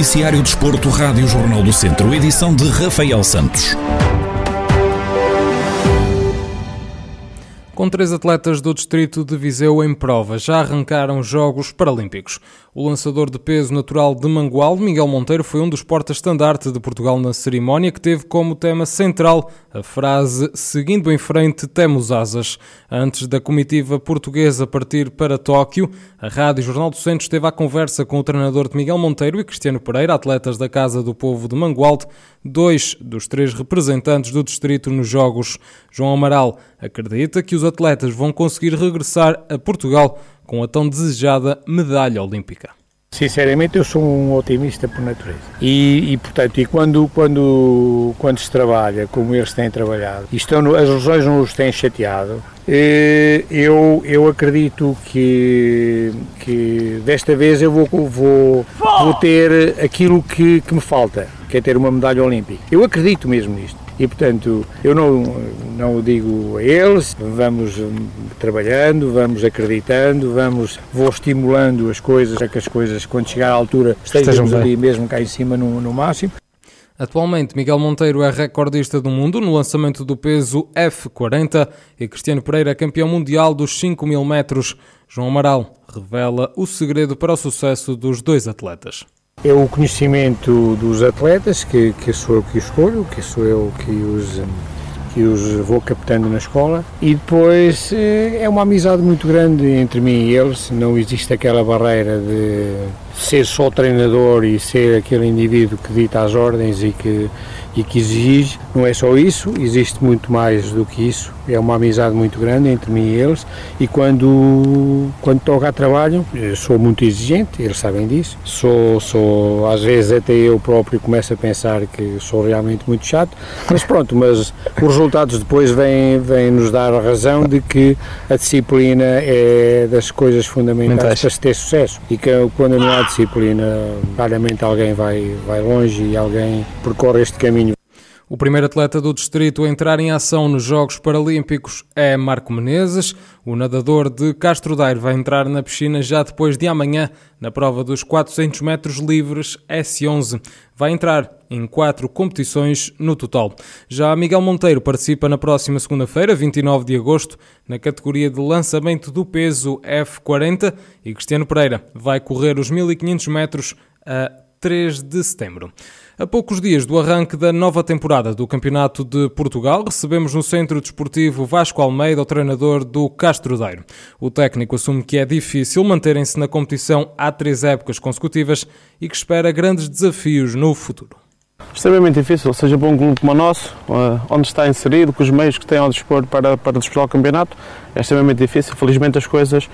Noticiário Desporto, Rádio Jornal do Centro, edição de Rafael Santos. Com três atletas do distrito de Viseu em prova, já arrancaram os Jogos Paralímpicos. O lançador de peso natural de Mangualde, Miguel Monteiro, foi um dos portas-estandarte de Portugal na cerimónia, que teve como tema central a frase Seguindo em frente, temos asas. Antes da comitiva portuguesa partir para Tóquio, a Rádio Jornal do Centro esteve à conversa com o treinador de Miguel Monteiro e Cristiano Pereira, atletas da Casa do Povo de Mangualde, dois dos três representantes do distrito nos Jogos. João Amaral acredita que os atletas vão conseguir regressar a Portugal com a tão desejada medalha olímpica. Sinceramente, eu sou um otimista por natureza. E, e, portanto, e quando, quando, quando se trabalha como eles têm trabalhado, e estão, as lesões não os têm chateado, eh, eu, eu acredito que, que desta vez eu vou, vou, vou ter aquilo que, que me falta, que é ter uma medalha olímpica. Eu acredito mesmo nisto e portanto eu não, não o digo a eles, vamos trabalhando, vamos acreditando, vamos, vou estimulando as coisas para que as coisas quando chegar à altura estejamos ali mesmo cá em cima no, no máximo. Atualmente, Miguel Monteiro é recordista do mundo no lançamento do peso F40 e Cristiano Pereira é campeão mundial dos 5 mil metros. João Amaral revela o segredo para o sucesso dos dois atletas. É o conhecimento dos atletas, que, que sou eu que escolho, que sou eu que os, que os vou captando na escola, e depois eh, é uma amizade muito grande entre mim e eles, não existe aquela barreira de ser só treinador e ser aquele indivíduo que dita as ordens e que e que exige, não é só isso, existe muito mais do que isso, é uma amizade muito grande entre mim e eles. E quando, quando toca a trabalho, sou muito exigente, eles sabem disso, sou, sou, às vezes até eu próprio começo a pensar que sou realmente muito chato, mas pronto, mas os resultados depois vêm, vêm nos dar a razão de que a disciplina é das coisas fundamentais para se ter sucesso. E que quando não há disciplina, claramente alguém vai, vai longe e alguém percorre este caminho o primeiro atleta do distrito a entrar em ação nos Jogos Paralímpicos é Marco Menezes. O nadador de Castro Daire vai entrar na piscina já depois de amanhã, na prova dos 400 metros livres S11. Vai entrar em quatro competições no total. Já Miguel Monteiro participa na próxima segunda-feira, 29 de agosto, na categoria de lançamento do peso F40 e Cristiano Pereira vai correr os 1500 metros a 3 de setembro. A poucos dias do arranque da nova temporada do Campeonato de Portugal, recebemos no Centro Desportivo Vasco Almeida, o treinador do Castro Daire. O técnico assume que é difícil manterem-se na competição há três épocas consecutivas e que espera grandes desafios no futuro. Extremamente difícil, seja para um clube como o nosso, eh, onde está inserido, com os meios que tem ao dispor para, para disputar o campeonato, é extremamente difícil. Felizmente as coisas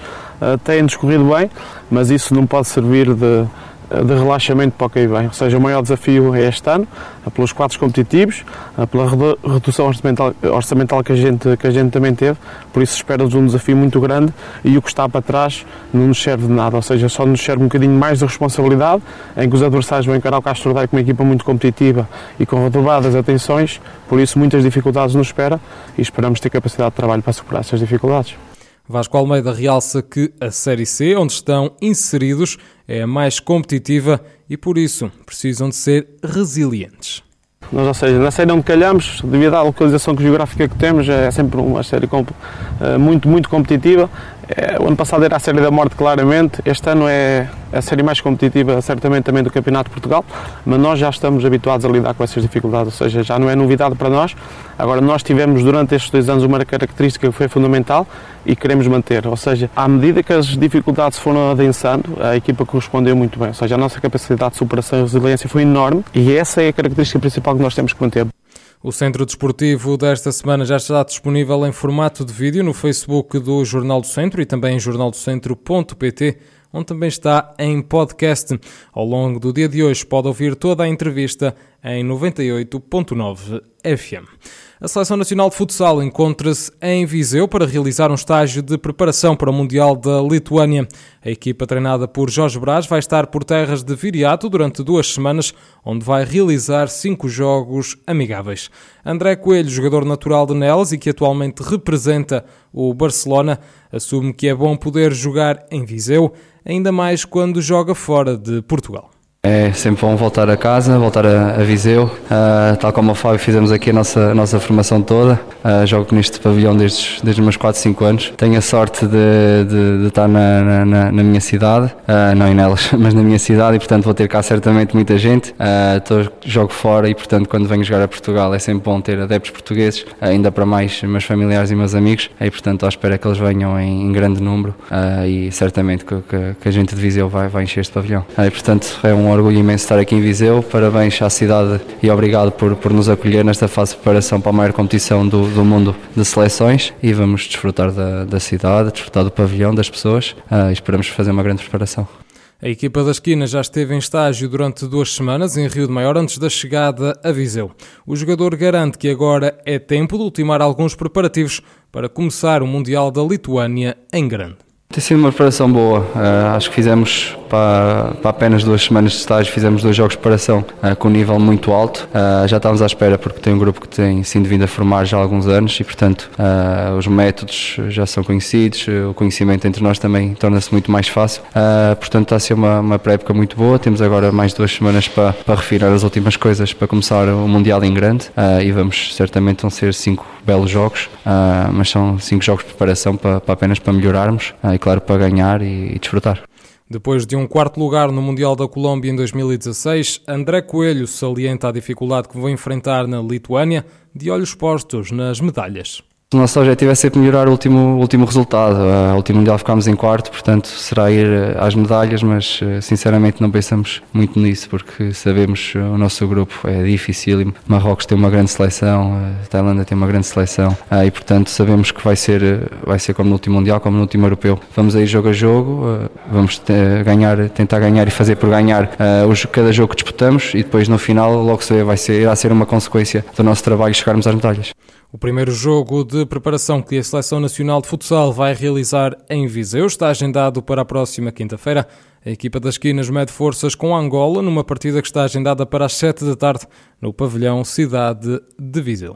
uh, têm discorrido bem, mas isso não pode servir de, de relaxamento para o que aí vem. Ou seja, o maior desafio é este ano, é pelos quadros competitivos, é pela redução orçamental, orçamental que, a gente, que a gente também teve, por isso espera-nos um desafio muito grande e o que está para trás não nos serve de nada, ou seja, só nos serve um bocadinho mais de responsabilidade, em que os adversários vão encarar o Castro Daire com uma equipa muito competitiva e com renovadas atenções, por isso muitas dificuldades nos espera e esperamos ter capacidade de trabalho para superar essas dificuldades. Vasco Almeida realça que a Série C, onde estão inseridos, é a mais competitiva e por isso precisam de ser resilientes. Nós, ou seja, na série onde calhamos, devido à localização geográfica que temos, é sempre uma série eh, muito, muito competitiva. É, o ano passado era a série da morte, claramente. Este ano é a série mais competitiva, certamente também do Campeonato de Portugal. Mas nós já estamos habituados a lidar com essas dificuldades, ou seja, já não é novidade para nós. Agora, nós tivemos durante estes dois anos uma característica que foi fundamental e queremos manter. Ou seja, à medida que as dificuldades foram adensando, a equipa correspondeu muito bem. Ou seja, a nossa capacidade de superação e resiliência foi enorme e essa é a característica principal que nós temos que manter. O Centro Desportivo desta semana já está disponível em formato de vídeo no Facebook do Jornal do Centro e também em jornaldocentro.pt, onde também está em podcast. Ao longo do dia de hoje pode ouvir toda a entrevista em 98.9 FM. A Seleção Nacional de Futsal encontra-se em Viseu para realizar um estágio de preparação para o Mundial da Lituânia. A equipa treinada por Jorge Brás vai estar por terras de Viriato durante duas semanas, onde vai realizar cinco jogos amigáveis. André Coelho, jogador natural de Nelas e que atualmente representa o Barcelona, assume que é bom poder jogar em Viseu, ainda mais quando joga fora de Portugal. É sempre bom voltar a casa, voltar a, a Viseu. Uh, tal como o Fábio fizemos aqui a nossa, a nossa formação toda. Uh, jogo neste pavilhão desde, desde os meus 4, 5 anos. Tenho a sorte de, de, de estar na, na, na, minha cidade, uh, não em nelas, mas na minha cidade e portanto vou ter cá certamente muita gente. Tô, jogo fora e portanto quando venho jogar a Portugal é sempre bom ter adeptos portugueses, ainda para mais meus familiares e meus amigos. E portanto à espera que eles venham em, em grande número e certamente que, que, que, a gente de Viseu vai, vai encher este pavilhão. E portanto é um orgulho imenso estar aqui em Viseu. Parabéns à cidade e obrigado por, por nos acolher nesta fase de preparação para a maior competição do, do mundo de seleções e vamos desfrutar da, da cidade, desfrutar do pavilhão, das pessoas uh, esperamos fazer uma grande preparação. A equipa da esquina já esteve em estágio durante duas semanas em Rio de Maior antes da chegada a Viseu. O jogador garante que agora é tempo de ultimar alguns preparativos para começar o Mundial da Lituânia em grande. Tem sido uma preparação boa. Uh, acho que fizemos para, para, apenas duas semanas de estágio, fizemos dois jogos de preparação uh, com um nível muito alto. Uh, já estávamos à espera porque tem um grupo que tem sido vindo a formar já há alguns anos e, portanto, os métodos já são conhecidos, o conhecimento entre nós também torna-se muito mais fácil. portanto, está a ser uma, uma pré-época muito boa. Temos agora mais duas semanas para, para refinar as últimas coisas para começar o Mundial em grande e vamos certamente vão ser cinco belos jogos, mas são cinco jogos de preparação para, para apenas para melhorarmos e, claro, para ganhar e, e desfrutar. Depois de um quarto lugar no Mundial da Colômbia em 2016, André Coelho salienta a dificuldade que vão enfrentar na Lituânia, de olhos postos nas medalhas. O nosso objetivo é sempre melhorar o último, último resultado. O último Mundial ficámos em quarto, portanto será ir eh, às medalhas, mas eh, sinceramente não pensamos muito nisso porque sabemos eh, o nosso grupo é difícil. Marrocos tem uma grande seleção, Tailândia tem uma grande seleção e portanto sabemos que vai ser, vai ser como no último Mundial, como no último Europeu. Vamos aí jogo a jogo, vamos ganhar, tentar ganhar e fazer por ganhar cada jogo que disputamos e depois no final logo se vê, vai ser, irá ser uma consequência do nosso trabalho chegarmos às medalhas. O primeiro jogo de preparação que a Seleção Nacional de Futsal vai realizar em Viseu está agendado para a próxima quinta-feira. A equipa das esquinas mede forças com Angola numa partida que está agendada para as 7 da tarde no pavilhão Cidade de Viseu.